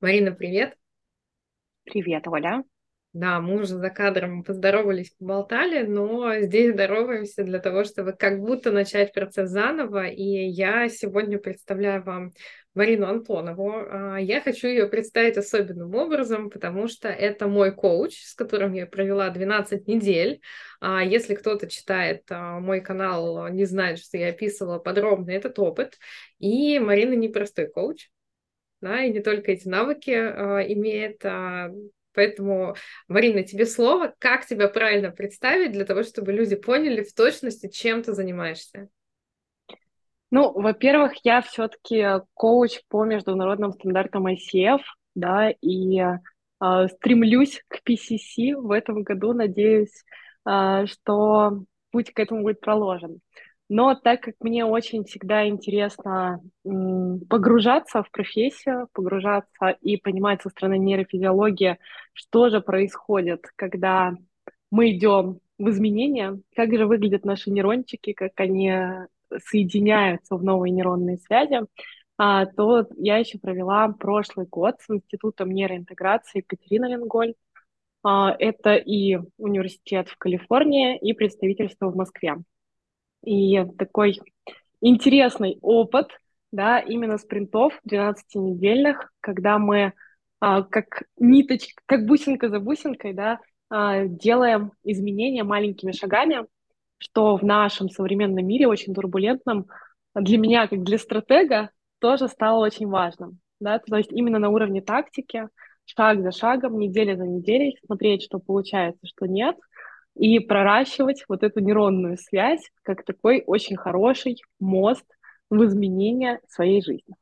Марина, привет. Привет, Оля. Да, мы уже за кадром поздоровались, поболтали, но здесь здороваемся для того, чтобы как будто начать процесс заново. И я сегодня представляю вам Марину Антонову. А, я хочу ее представить особенным образом, потому что это мой коуч, с которым я провела 12 недель. А, если кто-то читает а, мой канал, не знает, что я описывала подробно этот опыт. И Марина непростой коуч, да, и не только эти навыки имеет, Поэтому, Марина, тебе слово. Как тебя правильно представить для того, чтобы люди поняли в точности, чем ты занимаешься? Ну, во-первых, я все-таки коуч по международным стандартам ICF, да, и э, стремлюсь к PCC в этом году. Надеюсь, э, что путь к этому будет проложен. Но так как мне очень всегда интересно погружаться в профессию, погружаться и понимать со стороны нейрофизиологии, что же происходит, когда мы идем в изменения, как же выглядят наши нейрончики, как они соединяются в новые нейронные связи, а, то я еще провела прошлый год с Институтом нейроинтеграции Екатерина Ленголь. А, это и университет в Калифорнии, и представительство в Москве. И такой интересный опыт, да, именно спринтов 12-недельных, когда мы а, как ниточка, как бусинка за бусинкой, да, а, делаем изменения маленькими шагами, что в нашем современном мире очень турбулентном для меня, как для стратега, тоже стало очень важным. Да? То есть именно на уровне тактики, шаг за шагом, неделя за неделей, смотреть, что получается, что нет – и проращивать вот эту нейронную связь как такой очень хороший мост в изменение своей жизни.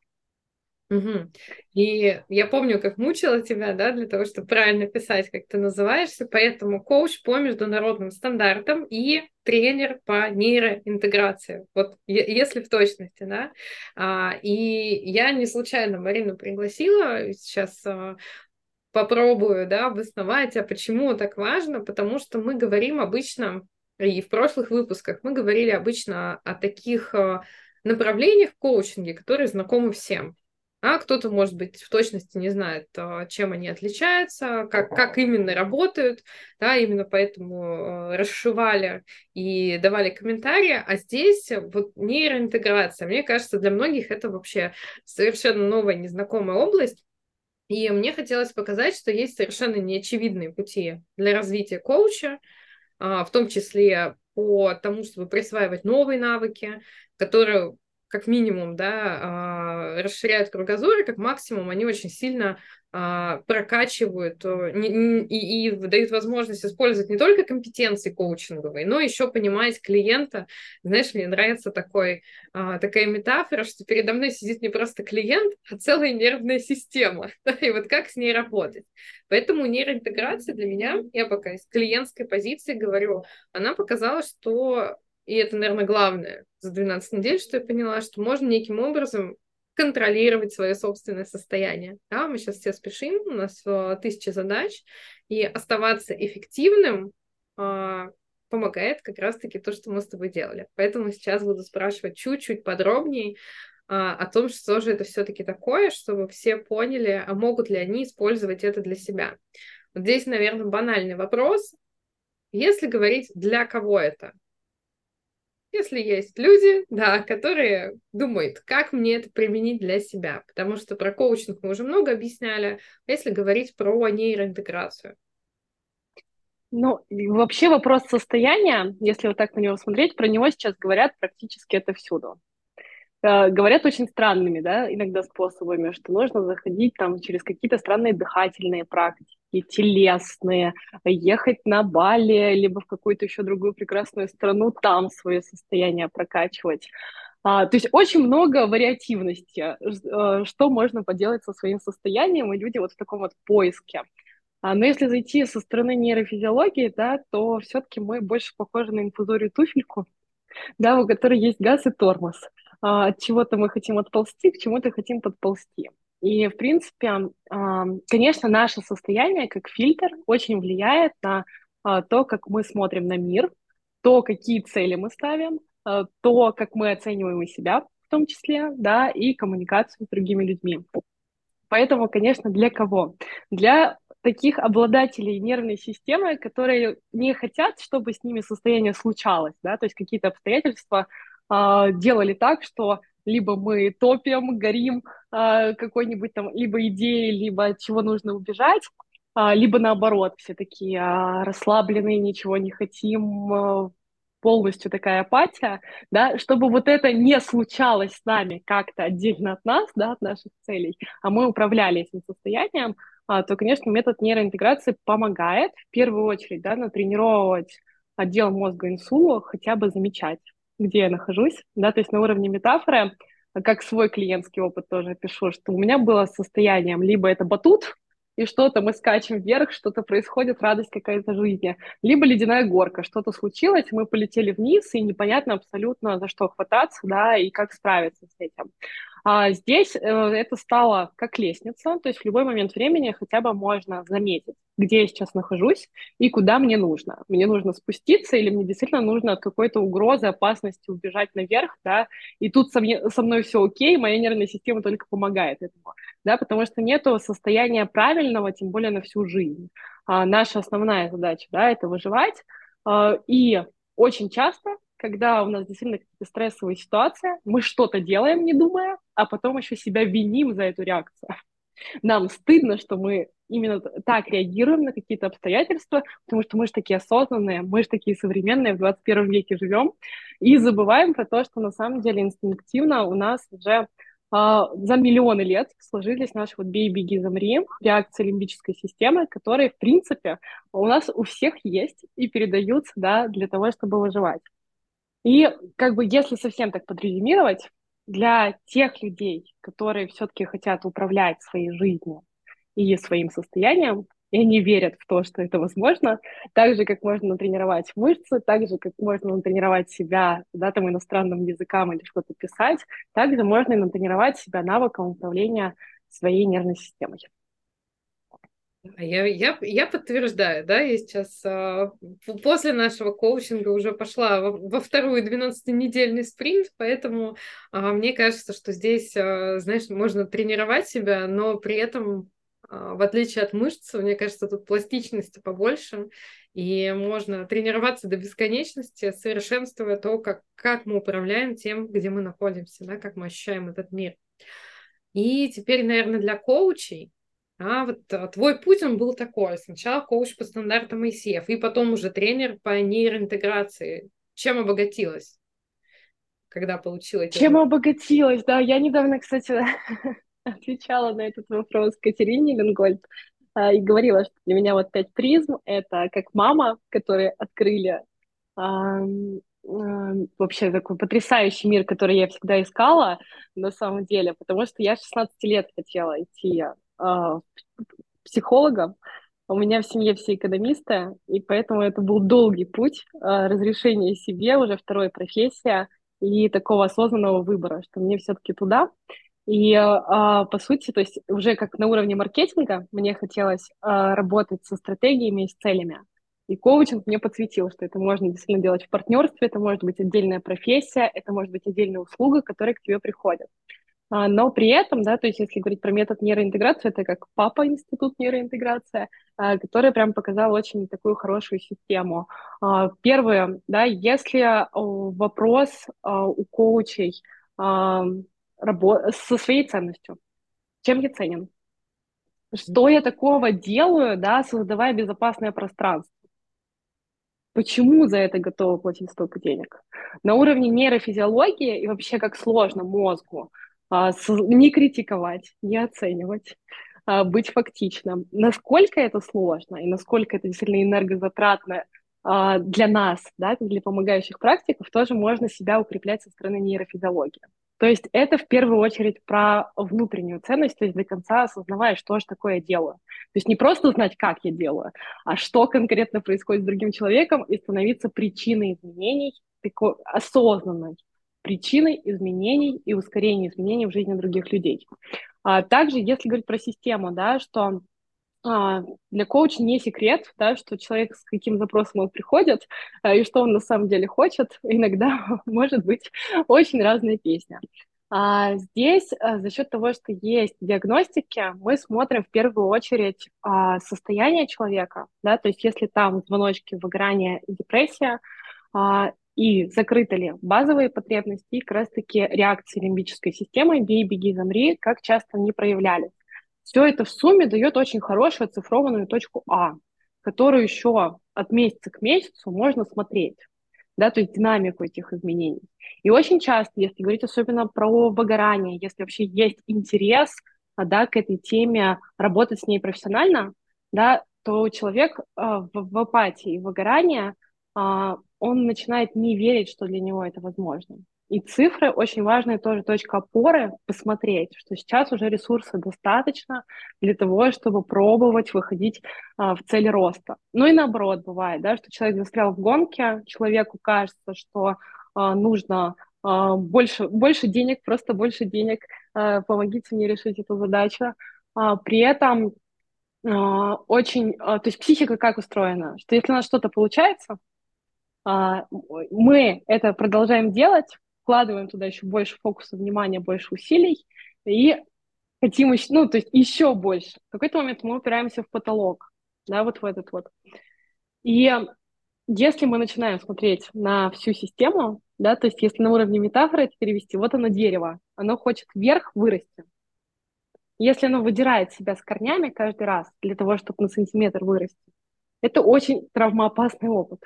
Угу. И я помню, как мучила тебя, да, для того, чтобы правильно писать, как ты называешься, поэтому коуч по международным стандартам и тренер по нейроинтеграции. Вот если в точности, да. А, и я не случайно Марину пригласила, сейчас а, попробую, да, обосновать, а почему так важно, потому что мы говорим обычно, и в прошлых выпусках мы говорили обычно о таких э, направлениях в коучинге, которые знакомы всем. А кто-то, может быть, в точности не знает, э, чем они отличаются, как, как именно работают, да, именно поэтому э, расшивали и давали комментарии. А здесь вот нейроинтеграция, мне кажется, для многих это вообще совершенно новая, незнакомая область, и мне хотелось показать, что есть совершенно неочевидные пути для развития коуча, а, в том числе по тому, чтобы присваивать новые навыки, которые как минимум, да, а, расширяют кругозор, и как максимум они очень сильно прокачивают и, и дают возможность использовать не только компетенции коучинговые, но еще понимать клиента. Знаешь, мне нравится такой, а, такая метафора, что передо мной сидит не просто клиент, а целая нервная система. И вот как с ней работать. Поэтому нейроинтеграция для меня, я пока из клиентской позиции говорю, она показала, что и это, наверное, главное за 12 недель, что я поняла, что можно неким образом контролировать свое собственное состояние. Да, мы сейчас все спешим, у нас э, тысяча задач, и оставаться эффективным э, помогает как раз-таки то, что мы с тобой делали. Поэтому сейчас буду спрашивать чуть-чуть подробнее э, о том, что же это все-таки такое, чтобы все поняли, а могут ли они использовать это для себя. Вот здесь, наверное, банальный вопрос. Если говорить, для кого это, если есть люди, да, которые думают, как мне это применить для себя, потому что про коучинг мы уже много объясняли, а если говорить про нейроинтеграцию. Ну, вообще вопрос состояния, если вот так на него смотреть, про него сейчас говорят практически это всюду. Э, говорят очень странными, да, иногда способами, что нужно заходить там через какие-то странные дыхательные практики, телесные, ехать на Бали, либо в какую-то еще другую прекрасную страну, там свое состояние прокачивать. А, то есть очень много вариативности, э, что можно поделать со своим состоянием, и люди вот в таком вот поиске. А, но если зайти со стороны нейрофизиологии, да, то все-таки мы больше похожи на инфузорию туфельку, да, у которой есть газ и тормоз. А, от чего-то мы хотим отползти, к чему-то хотим подползти. И, в принципе, а, конечно, наше состояние как фильтр очень влияет на а, то, как мы смотрим на мир, то, какие цели мы ставим, то, как мы оцениваем себя в том числе, да, и коммуникацию с другими людьми. Поэтому, конечно, для кого? Для таких обладателей нервной системы, которые не хотят, чтобы с ними состояние случалось, да, то есть какие-то обстоятельства делали так, что либо мы топим, горим э, какой-нибудь там либо идеей, либо от чего нужно убежать, э, либо наоборот, все такие расслабленные, ничего не хотим, полностью такая апатия, да, чтобы вот это не случалось с нами как-то отдельно от нас, да, от наших целей, а мы управляли этим состоянием, а, то, конечно, метод нейроинтеграции помогает в первую очередь, да, натренировать отдел мозга инсула, хотя бы замечать, где я нахожусь, да, то есть на уровне метафоры, как свой клиентский опыт тоже пишу, что у меня было состоянием либо это батут, и что-то мы скачем вверх, что-то происходит, радость какая-то жизни. Либо ледяная горка, что-то случилось, мы полетели вниз, и непонятно абсолютно за что хвататься, да, и как справиться с этим. А здесь э, это стало как лестница, то есть в любой момент времени хотя бы можно заметить, где я сейчас нахожусь и куда мне нужно. Мне нужно спуститься или мне действительно нужно от какой-то угрозы, опасности убежать наверх, да, и тут со, мне, со мной все окей, моя нервная система только помогает этому, да, потому что нету состояния правильного, тем более на всю жизнь. А наша основная задача, да, это выживать, а, и очень часто когда у нас действительно какие-то стрессовые ситуации, мы что-то делаем, не думая, а потом еще себя виним за эту реакцию. Нам стыдно, что мы именно так реагируем на какие-то обстоятельства, потому что мы же такие осознанные, мы же такие современные, в 21 веке живем, и забываем про то, что на самом деле инстинктивно у нас уже Uh, за миллионы лет сложились наши вот «бей, беги, замри» реакции лимбической системы, которые, в принципе, у нас у всех есть и передаются да, для того, чтобы выживать. И как бы если совсем так подрезюмировать, для тех людей, которые все-таки хотят управлять своей жизнью и своим состоянием, и они верят в то, что это возможно, так же, как можно натренировать мышцы, так же, как можно натренировать себя, да, там, иностранным языкам или что-то писать, также можно и натренировать себя навыкам управления своей нервной системой. А я, я, я подтверждаю, да, я сейчас а, после нашего коучинга уже пошла во, во вторую 12-недельный спринт, поэтому а, мне кажется, что здесь, а, знаешь, можно тренировать себя, но при этом, а, в отличие от мышц, мне кажется, тут пластичности побольше, и можно тренироваться до бесконечности, совершенствуя то, как, как мы управляем тем, где мы находимся, да, как мы ощущаем этот мир. И теперь, наверное, для коучей а вот а, твой путь, он был такой. Сначала коуч по стандартам ICF, и потом уже тренер по нейроинтеграции. Чем обогатилась, когда получила эти... Чем обогатилась, да. Я недавно, кстати, отвечала на этот вопрос Катерине Ленгольд а, и говорила, что для меня вот пять призм — это как мама, которые открыли вообще такой потрясающий мир, который я всегда искала на самом деле, потому что я 16 лет хотела идти э, психологом. У меня в семье все экономисты, и поэтому это был долгий путь э, разрешения себе, уже второй профессия и такого осознанного выбора, что мне все-таки туда. И э, по сути, то есть уже как на уровне маркетинга мне хотелось работать со стратегиями и с целями. И коучинг мне подсветил, что это можно действительно делать в партнерстве, это может быть отдельная профессия, это может быть отдельная услуга, которая к тебе приходит. А, но при этом, да, то есть если говорить про метод нейроинтеграции, это как папа институт нейроинтеграции, а, который прям показал очень такую хорошую систему. А, первое, да, если вопрос у коучей со своей ценностью, чем я ценен, что я такого делаю, да, создавая безопасное пространство. Почему за это готовы платить столько денег? На уровне нейрофизиологии и вообще как сложно мозгу не критиковать, не оценивать, а, быть фактичным. Насколько это сложно и насколько это действительно энергозатратно а, для нас, да, для помогающих практиков, тоже можно себя укреплять со стороны нейрофизиологии. То есть это в первую очередь про внутреннюю ценность, то есть до конца осознавая, что же такое я делаю. То есть не просто знать, как я делаю, а что конкретно происходит с другим человеком и становиться причиной изменений, такой осознанной причиной изменений и ускорения изменений в жизни других людей. А также, если говорить про систему, да, что а, для коуча не секрет, да, что человек с каким запросом он приходит а, и что он на самом деле хочет, иногда может быть очень разная песня. А здесь а, за счет того, что есть диагностики, мы смотрим в первую очередь а, состояние человека, да, то есть если там звоночки выгорания и депрессия, а, и закрыты ли базовые потребности и как раз-таки реакции лимбической системы «бей, беги, замри», как часто они проявлялись. Все это в сумме дает очень хорошую оцифрованную точку А, которую еще от месяца к месяцу можно смотреть да, то есть динамику этих изменений. И очень часто, если говорить особенно про выгорание, если вообще есть интерес, да, к этой теме, работать с ней профессионально, да, то человек э, в, в апатии и выгорании, э, он начинает не верить, что для него это возможно. И цифры очень важная тоже точка опоры, посмотреть, что сейчас уже ресурса достаточно для того, чтобы пробовать выходить а, в цель роста. Ну и наоборот бывает, да, что человек застрял в гонке, человеку кажется, что а, нужно а, больше, больше денег, просто больше денег, а, помогите мне решить эту задачу. А, при этом а, очень, а, то есть психика как устроена, что если у нас что-то получается, мы это продолжаем делать, вкладываем туда еще больше фокуса внимания, больше усилий и хотим еще, ну, то есть еще больше. В какой-то момент мы упираемся в потолок, да, вот в этот вот. И если мы начинаем смотреть на всю систему, да, то есть если на уровне метафоры это перевести, вот оно дерево, оно хочет вверх вырасти. Если оно выдирает себя с корнями каждый раз для того, чтобы на сантиметр вырасти, это очень травмоопасный опыт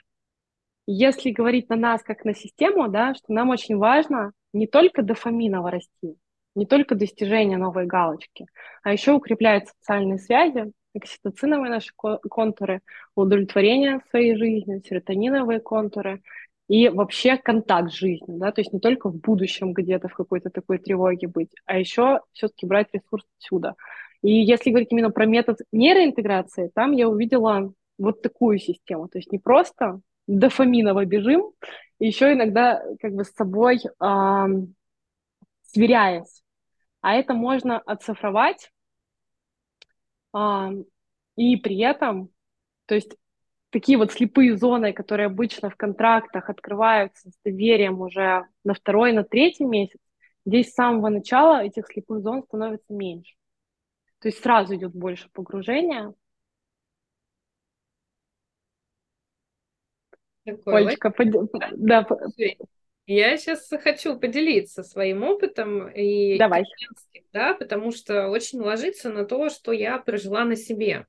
если говорить на нас как на систему, да, что нам очень важно не только дофаминово расти, не только достижение новой галочки, а еще укреплять социальные связи, окситоциновые наши контуры, удовлетворение своей жизни, серотониновые контуры и вообще контакт с жизнью, да, то есть не только в будущем где-то в какой-то такой тревоге быть, а еще все-таки брать ресурс отсюда. И если говорить именно про метод нейроинтеграции, там я увидела вот такую систему, то есть не просто дофаминово бежим, еще иногда как бы с собой э, сверяясь. А это можно оцифровать э, и при этом, то есть такие вот слепые зоны, которые обычно в контрактах открываются с доверием уже на второй, на третий месяц, здесь с самого начала этих слепых зон становится меньше. То есть сразу идет больше погружения, Такой, Олечка, под... да. Я сейчас хочу поделиться своим опытом и Давай. да, потому что очень ложится на то, что я прожила на себе.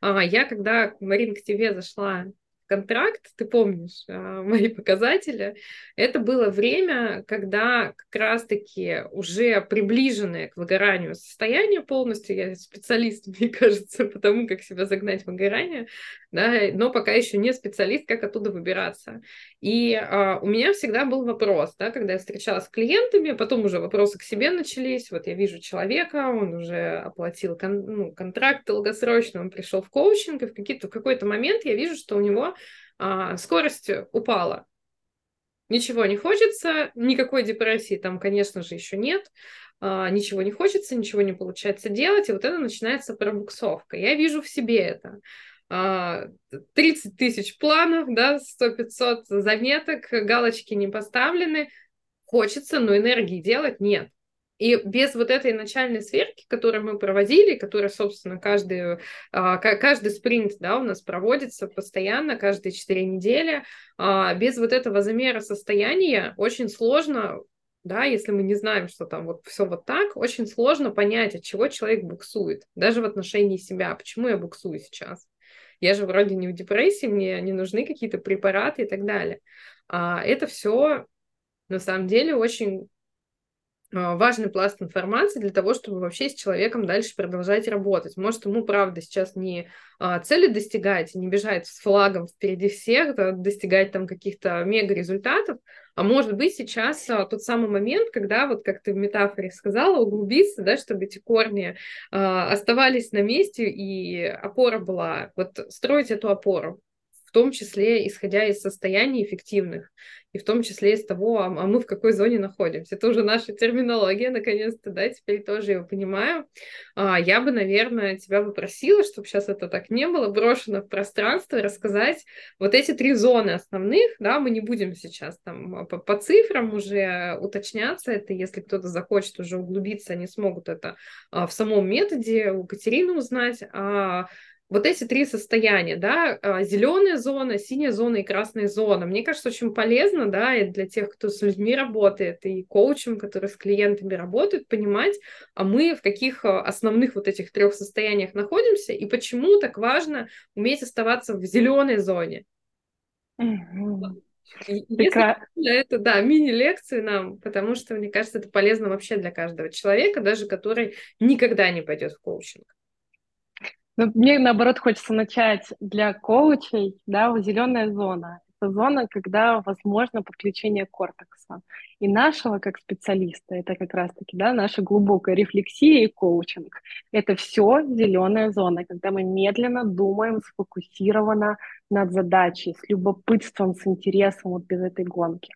А, я когда, Марин, к тебе зашла контракт, ты помнишь а, мои показатели, это было время, когда как раз-таки уже приближенное к выгоранию состояние полностью, я специалист, мне кажется, потому как себя загнать в выгорание, да, но пока еще не специалист, как оттуда выбираться. И а, у меня всегда был вопрос, да, когда я встречалась с клиентами, потом уже вопросы к себе начались, вот я вижу человека, он уже оплатил кон, ну, контракт долгосрочный, он пришел в коучинг, и в, в какой-то момент я вижу, что у него а, скорость упала. Ничего не хочется, никакой депрессии там, конечно же, еще нет, а, ничего не хочется, ничего не получается делать, и вот это начинается пробуксовка. Я вижу в себе это. 30 а, тысяч планов, да, 100-500 заметок, галочки не поставлены, хочется, но энергии делать нет. И без вот этой начальной сверки, которую мы проводили, которая, собственно, каждый, а, каждый спринт да, у нас проводится постоянно, каждые 4 недели, а, без вот этого замера состояния очень сложно да, если мы не знаем, что там вот все вот так, очень сложно понять, от чего человек буксует, даже в отношении себя, почему я буксую сейчас. Я же вроде не в депрессии, мне не нужны какие-то препараты и так далее. А это все на самом деле очень важный пласт информации для того, чтобы вообще с человеком дальше продолжать работать. Может, ему, правда, сейчас не а, цели достигать, не бежать с флагом впереди всех, достигать там каких-то мега-результатов, а может быть сейчас а, тот самый момент, когда, вот как ты в метафоре сказала, углубиться, да, чтобы эти корни а, оставались на месте и опора была, вот строить эту опору том числе исходя из состояний эффективных и в том числе из того, а, а мы в какой зоне находимся. Это уже наша терминология, наконец-то, да, теперь тоже его понимаю. А, я бы, наверное, тебя попросила, чтобы сейчас это так не было, брошено в пространство, рассказать вот эти три зоны основных, да, мы не будем сейчас там а, по, по цифрам уже уточняться, это если кто-то захочет уже углубиться, они смогут это а, в самом методе у Катерины узнать, а вот эти три состояния, да, а, зеленая зона, синяя зона и красная зона, мне кажется, очень полезно, да, и для тех, кто с людьми работает, и коучем, который с клиентами работает, понимать, а мы в каких а, основных вот этих трех состояниях находимся, и почему так важно уметь оставаться в зеленой зоне. Угу. это, да, мини-лекции нам, потому что, мне кажется, это полезно вообще для каждого человека, даже который никогда не пойдет в коучинг. Ну, мне, наоборот, хочется начать для коучей, да, зеленая зона. Это зона, когда возможно подключение кортекса. И нашего, как специалиста, это как раз-таки, да, наша глубокая рефлексия и коучинг. Это все зеленая зона, когда мы медленно думаем, сфокусированно над задачей, с любопытством, с интересом вот без этой гонки.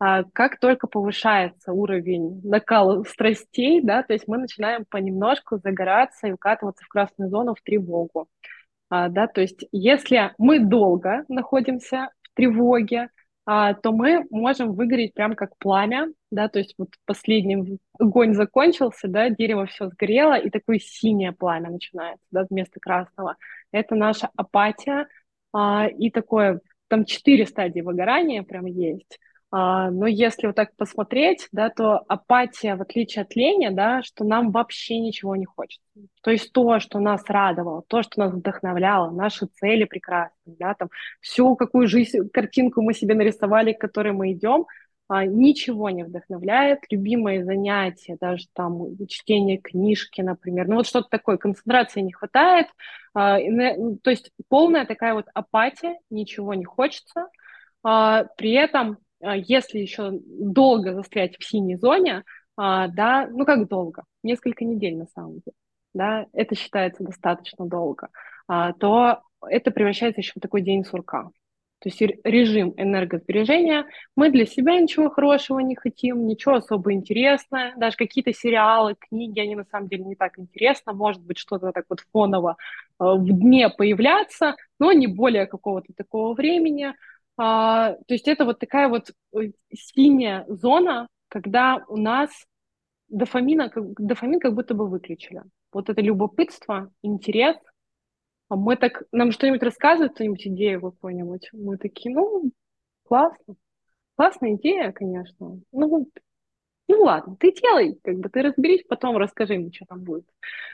А как только повышается уровень накала страстей, да, то есть мы начинаем понемножку загораться и укатываться в красную зону, в тревогу. А, да, то есть если мы долго находимся в тревоге, а, то мы можем выгореть прям как пламя, да, то есть вот последний огонь закончился, да, дерево все сгорело, и такое синее пламя начинается, да, вместо красного. Это наша апатия, а, и такое, там четыре стадии выгорания прям есть. А, но если вот так посмотреть, да, то апатия, в отличие от лени, да, что нам вообще ничего не хочется. То есть то, что нас радовало, то, что нас вдохновляло, наши цели прекрасные, да, там всю какую жизнь, картинку мы себе нарисовали, к которой мы идем, а, ничего не вдохновляет. Любимые занятия, даже там чтение книжки, например, ну вот что-то такое, концентрации не хватает, а, то есть полная такая вот апатия, ничего не хочется, при этом если еще долго застрять в синей зоне, а, да, ну как долго, несколько недель на самом деле, да, это считается достаточно долго, а, то это превращается еще в такой день сурка. То есть режим энергосбережения, мы для себя ничего хорошего не хотим, ничего особо интересного, даже какие-то сериалы, книги, они на самом деле не так интересно, может быть что-то так вот фоново в дне появляться, но не более какого-то такого времени, а, то есть это вот такая вот э, синяя зона, когда у нас дофамина, дофамин как будто бы выключили. Вот это любопытство, интерес. А мы так, нам что-нибудь рассказывают, кто-нибудь идею какую-нибудь. Мы такие, ну, классно. Классная идея, конечно. Ну, ну ладно, ты делай, как бы ты разберись, потом расскажи мне, что там будет.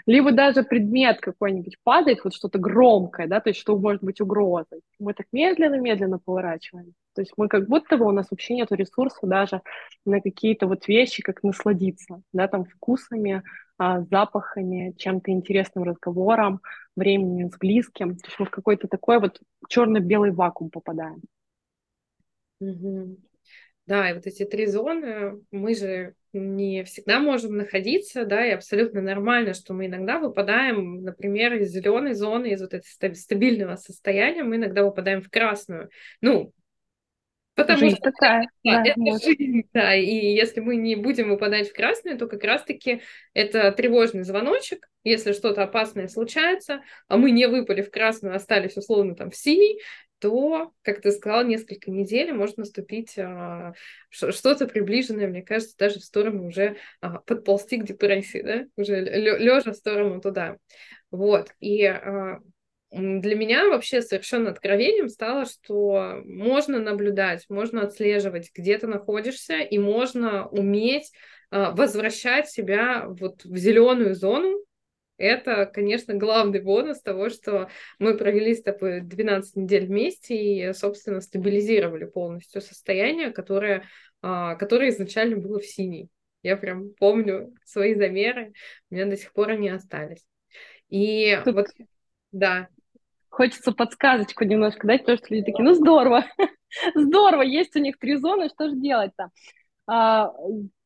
Либо даже предмет какой-нибудь падает, вот что-то громкое, да, то есть что может быть угрозой. Мы так медленно-медленно поворачиваем. То есть мы как будто бы у нас вообще нет ресурса даже на какие-то вот вещи, как насладиться, да, там вкусами, а, запахами, чем-то интересным разговором, временем с близким. То есть мы в какой-то такой вот черно-белый вакуум попадаем. Mm-hmm. Да, и вот эти три зоны, мы же не всегда можем находиться, да, и абсолютно нормально, что мы иногда выпадаем, например, из зеленой зоны, из вот этого стабильного состояния, мы иногда выпадаем в красную. Ну, потому жизнь что такая, да, да, это вот. жизнь, да, и если мы не будем выпадать в красную, то как раз-таки это тревожный звоночек, если что-то опасное случается, а мы не выпали в красную, остались условно там в синий, то, как ты сказала, несколько недель может наступить а, что-то приближенное, мне кажется, даже в сторону уже а, подползти к депрессии, да, уже лежа в сторону туда. Вот, и а, для меня вообще совершенно откровением стало, что можно наблюдать, можно отслеживать, где ты находишься, и можно уметь возвращать себя вот в зеленую зону, это, конечно, главный бонус того, что мы провели с тобой 12 недель вместе и, собственно, стабилизировали полностью состояние, которое, а, которое изначально было в синей. Я прям помню свои замеры, у меня до сих пор они остались. И Тут вот, да. Хочется подсказочку немножко дать, потому что люди такие, ну здорово, здорово, есть у них три зоны, что же делать-то?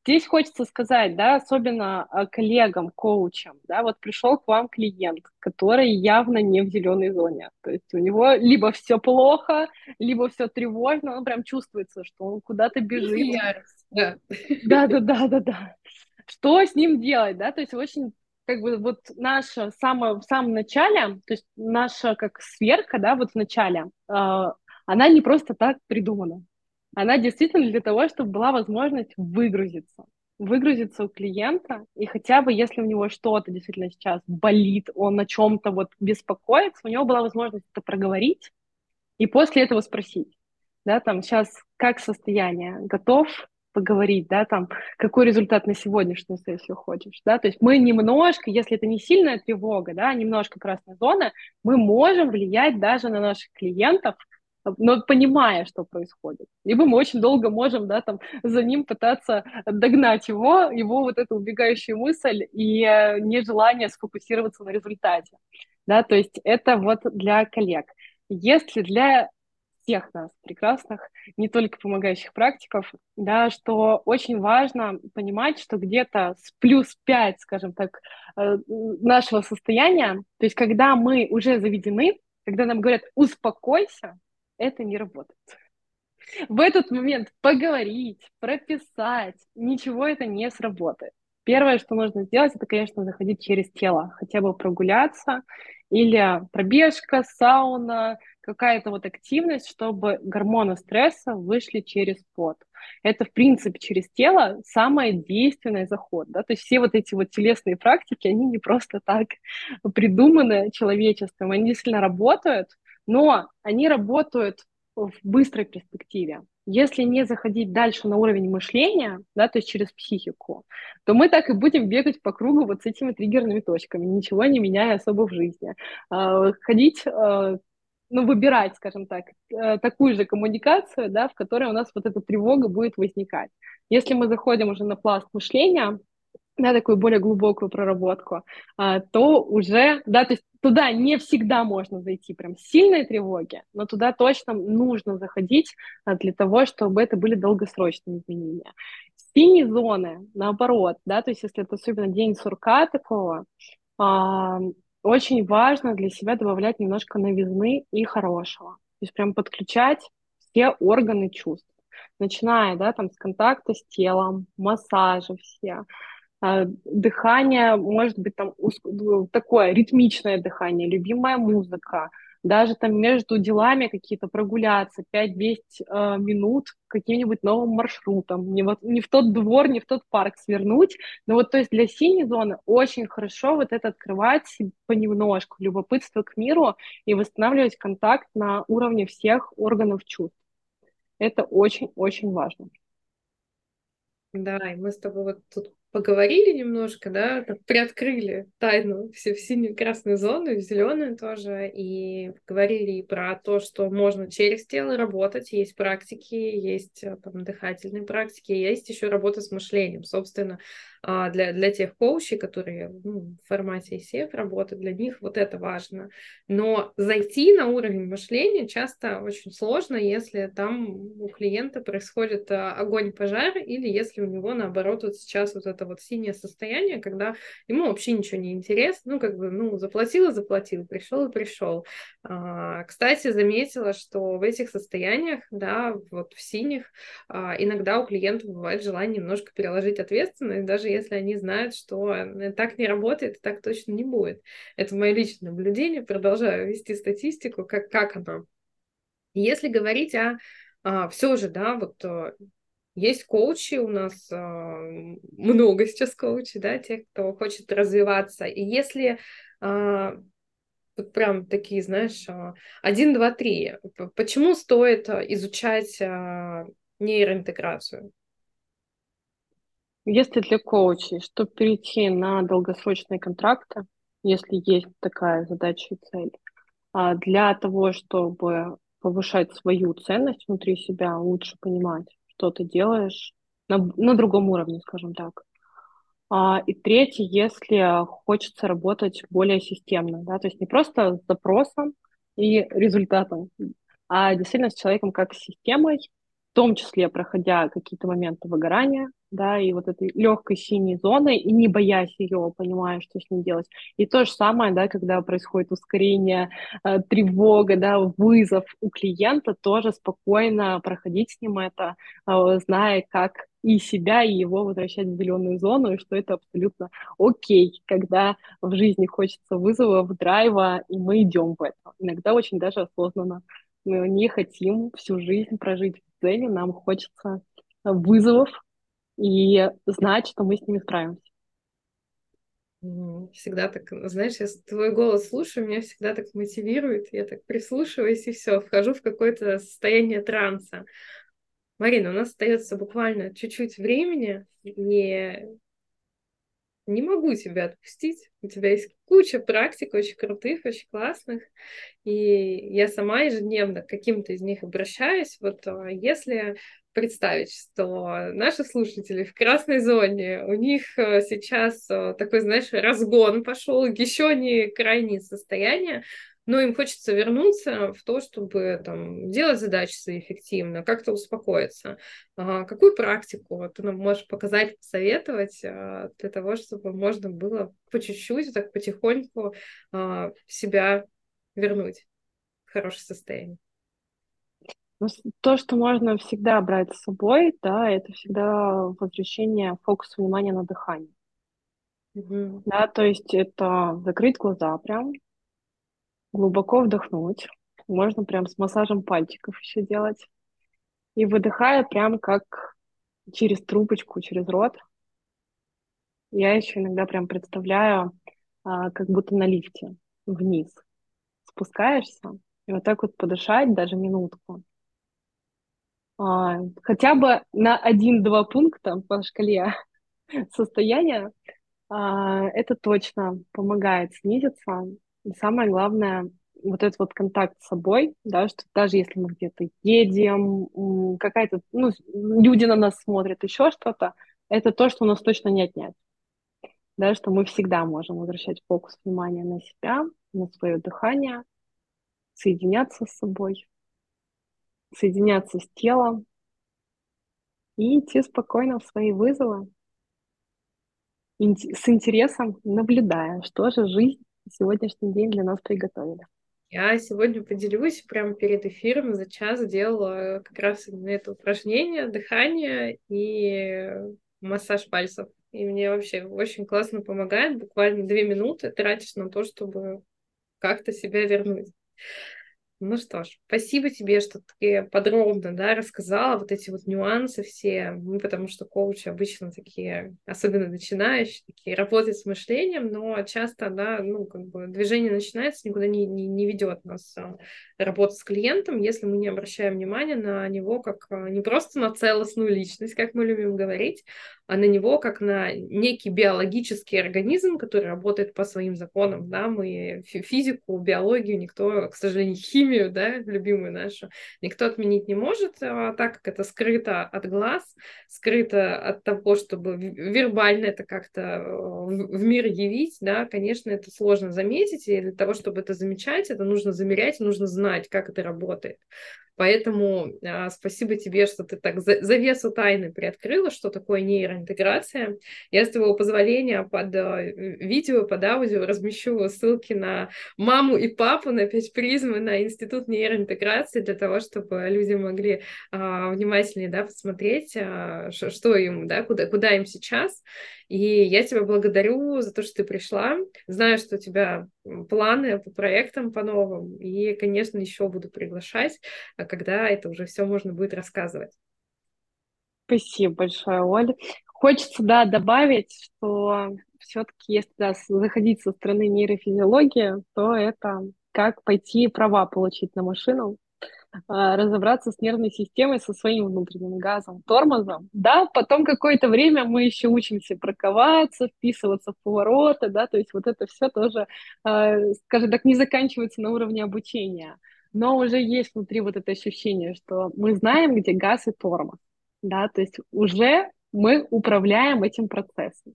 Здесь хочется сказать, да, особенно а, коллегам, коучам, да, вот пришел к вам клиент, который явно не в зеленой зоне, то есть у него либо все плохо, либо все тревожно, он прям чувствуется, что он куда-то бежит. Да. да, да, да, да. Что с ним делать, да, то есть очень как бы вот наша самое, в самом начале, то есть наша как сверка, да, вот в начале, э, она не просто так придумана она действительно для того, чтобы была возможность выгрузиться. Выгрузиться у клиента, и хотя бы если у него что-то действительно сейчас болит, он о чем-то вот беспокоится, у него была возможность это проговорить и после этого спросить, да, там сейчас как состояние, готов поговорить, да, там, какой результат на сегодняшнюю сессию хочешь, да, то есть мы немножко, если это не сильная тревога, да, немножко красная зона, мы можем влиять даже на наших клиентов, но понимая, что происходит. Либо мы очень долго можем, да, там, за ним пытаться догнать его, его вот эту убегающую мысль и э, нежелание сфокусироваться на результате, да, то есть это вот для коллег. Если для всех нас прекрасных, не только помогающих практиков, да, что очень важно понимать, что где-то с плюс 5, скажем так, э, нашего состояния, то есть когда мы уже заведены, когда нам говорят «успокойся», это не работает. В этот момент поговорить, прописать, ничего это не сработает. Первое, что нужно сделать, это, конечно, заходить через тело, хотя бы прогуляться или пробежка, сауна, какая-то вот активность, чтобы гормоны стресса вышли через пот. Это, в принципе, через тело самый действенный заход. Да? То есть все вот эти вот телесные практики, они не просто так придуманы человечеством, они действительно работают, но они работают в быстрой перспективе. Если не заходить дальше на уровень мышления, да, то есть через психику, то мы так и будем бегать по кругу вот с этими триггерными точками, ничего не меняя особо в жизни. А, ходить, а, ну, выбирать, скажем так, э, такую же коммуникацию, да, в которой у нас вот эта тревога будет возникать. Если мы заходим уже на пласт мышления, да, такую более глубокую проработку, а, то уже, да, то есть туда не всегда можно зайти прям сильной тревоги, но туда точно нужно заходить а, для того, чтобы это были долгосрочные изменения. Синие зоны, наоборот, да, то есть если это особенно день сурка такого, а, очень важно для себя добавлять немножко новизны и хорошего. То есть прям подключать все органы чувств, начиная, да, там с контакта с телом, массажа все, дыхание, может быть, там ну, такое ритмичное дыхание, любимая музыка, даже там между делами какие-то прогуляться 5-10 э, а, минут каким-нибудь новым маршрутом, не, вот, не в тот двор, не в тот парк свернуть. Но вот то есть для синей зоны очень хорошо вот это открывать понемножку, любопытство к миру и восстанавливать контакт на уровне всех органов чувств. Это очень-очень важно. Да, и мы с тобой вот тут поговорили немножко, да, так приоткрыли тайну все в синюю красную зону, и в зеленую тоже, и говорили и про то, что можно через тело работать, есть практики, есть э, там дыхательные практики, есть еще работа с мышлением, собственно, для, для тех коучей, которые ну, в формате ICF работают, для них вот это важно. Но зайти на уровень мышления часто очень сложно, если там у клиента происходит а, огонь-пожар, или если у него, наоборот, вот сейчас вот это вот синее состояние, когда ему вообще ничего не интересно, ну, как бы, ну, заплатил и заплатил, пришел и пришел. А, кстати, заметила, что в этих состояниях, да, вот в синих, иногда у клиентов бывает желание немножко переложить ответственность, даже даже если они знают, что э, так не работает, так точно не будет. Это мое личное наблюдение, продолжаю вести статистику, как, как оно. Если говорить о, а, все же, да, вот э, есть коучи, у нас а, много сейчас коучей, да, тех, кто хочет развиваться. И если а, вот прям такие, знаешь, один, два, три, почему стоит изучать нейроинтеграцию? Если для коучей, чтобы перейти на долгосрочные контракты, если есть такая задача и цель, а для того, чтобы повышать свою ценность внутри себя, лучше понимать, что ты делаешь на, на другом уровне, скажем так. А, и третье, если хочется работать более системно, да, то есть не просто с запросом и результатом, а действительно с человеком как с системой, том числе проходя какие-то моменты выгорания, да, и вот этой легкой синей зоны, и не боясь ее, понимая, что с ним делать. И то же самое, да, когда происходит ускорение, э, тревога, да, вызов у клиента, тоже спокойно проходить с ним это, э, зная, как и себя, и его возвращать в зеленую зону, и что это абсолютно окей, когда в жизни хочется вызова, драйва, и мы идем в это. Иногда очень даже осознанно. Мы не хотим всю жизнь прожить в цели, нам хочется вызовов, и знать, что мы с ними справимся. Всегда так, знаешь, я твой голос слушаю, меня всегда так мотивирует, я так прислушиваюсь и все, вхожу в какое-то состояние транса. Марина, у нас остается буквально чуть-чуть времени, и не могу тебя отпустить. У тебя есть куча практик очень крутых, очень классных, и я сама ежедневно к каким-то из них обращаюсь. Вот а, если представить, что наши слушатели в красной зоне, у них э, сейчас э, такой, знаешь, разгон пошел, еще не крайнее состояние, но им хочется вернуться в то, чтобы там, делать задачи эффективно, как-то успокоиться. А, какую практику ты нам можешь показать, посоветовать а, для того, чтобы можно было по чуть-чуть, так потихоньку а, себя вернуть в хорошее состояние? Ну, то, что можно всегда брать с собой, да, это всегда возвращение фокуса внимания на дыхание. Mm-hmm. Да, то есть это закрыть глаза прям, глубоко вдохнуть. Можно прям с массажем пальчиков еще делать. И выдыхая прям как через трубочку, через рот. Я еще иногда прям представляю, а, как будто на лифте вниз спускаешься, и вот так вот подышать даже минутку. А, хотя бы на один-два пункта по шкале состояния, а, это точно помогает снизиться. Самое главное, вот этот вот контакт с собой, да, что даже если мы где-то едем, какая-то, ну, люди на нас смотрят, еще что-то, это то, что у нас точно не отнять. Да, что мы всегда можем возвращать фокус внимания на себя, на свое дыхание, соединяться с собой соединяться с телом и идти спокойно в свои вызовы, с интересом наблюдая, что же жизнь сегодняшний день для нас приготовили. Я сегодня поделюсь, прямо перед эфиром за час сделала как раз именно это упражнение, дыхание и массаж пальцев. И мне вообще очень классно помогает. Буквально две минуты тратишь на то, чтобы как-то себя вернуть. Ну что ж, спасибо тебе, что ты подробно да, рассказала вот эти вот нюансы все. Мы, потому что коучи обычно такие, особенно начинающие, такие работают с мышлением, но часто, да, ну, как бы движение начинается, никуда не, не, не ведет нас а, работа с клиентом, если мы не обращаем внимания на него как а, не просто на целостную личность, как мы любим говорить, а на него как на некий биологический организм, который работает по своим законам, да, мы физику, биологию, никто, к сожалению, химию, да, любимую нашу, никто отменить не может, а так как это скрыто от глаз, скрыто от того, чтобы вербально это как-то в мир явить, да, конечно, это сложно заметить, и для того, чтобы это замечать, это нужно замерять, нужно знать, как это работает. Поэтому а, спасибо тебе, что ты так за, завесу тайны приоткрыла, что такое нейроинтеграция. Я с твоего позволения под а, видео, под аудио размещу ссылки на маму и папу, на пять призмы, на Институт нейроинтеграции, для того, чтобы люди могли а, внимательнее да, посмотреть, а, что им, да, куда, куда им сейчас. И я тебя благодарю за то, что ты пришла. Знаю, что у тебя планы по проектам, по новым. И, конечно, еще буду приглашать, а когда это уже все можно будет рассказывать. Спасибо большое, Оля. Хочется, да, добавить, что все-таки, если да, заходить со стороны нейрофизиологии, то это как пойти права получить на машину, разобраться с нервной системой, со своим внутренним газом, тормозом. Да, потом какое-то время мы еще учимся парковаться, вписываться в повороты, да, то есть вот это все тоже, а, скажем так, не заканчивается на уровне обучения. Но уже есть внутри вот это ощущение, что мы знаем, где газ и тормоз, да, то есть уже мы управляем этим процессом.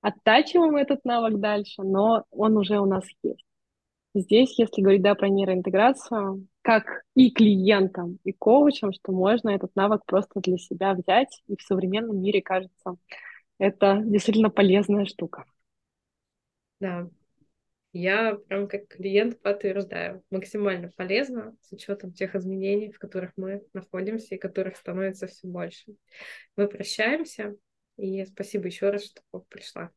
Оттачиваем этот навык дальше, но он уже у нас есть. Здесь, если говорить да, про нейроинтеграцию, как и клиентам, и коучам, что можно этот навык просто для себя взять, и в современном мире, кажется, это действительно полезная штука. Да, я прям как клиент подтверждаю, максимально полезно с учетом тех изменений, в которых мы находимся и которых становится все больше. Мы прощаемся, и спасибо еще раз, что пришла.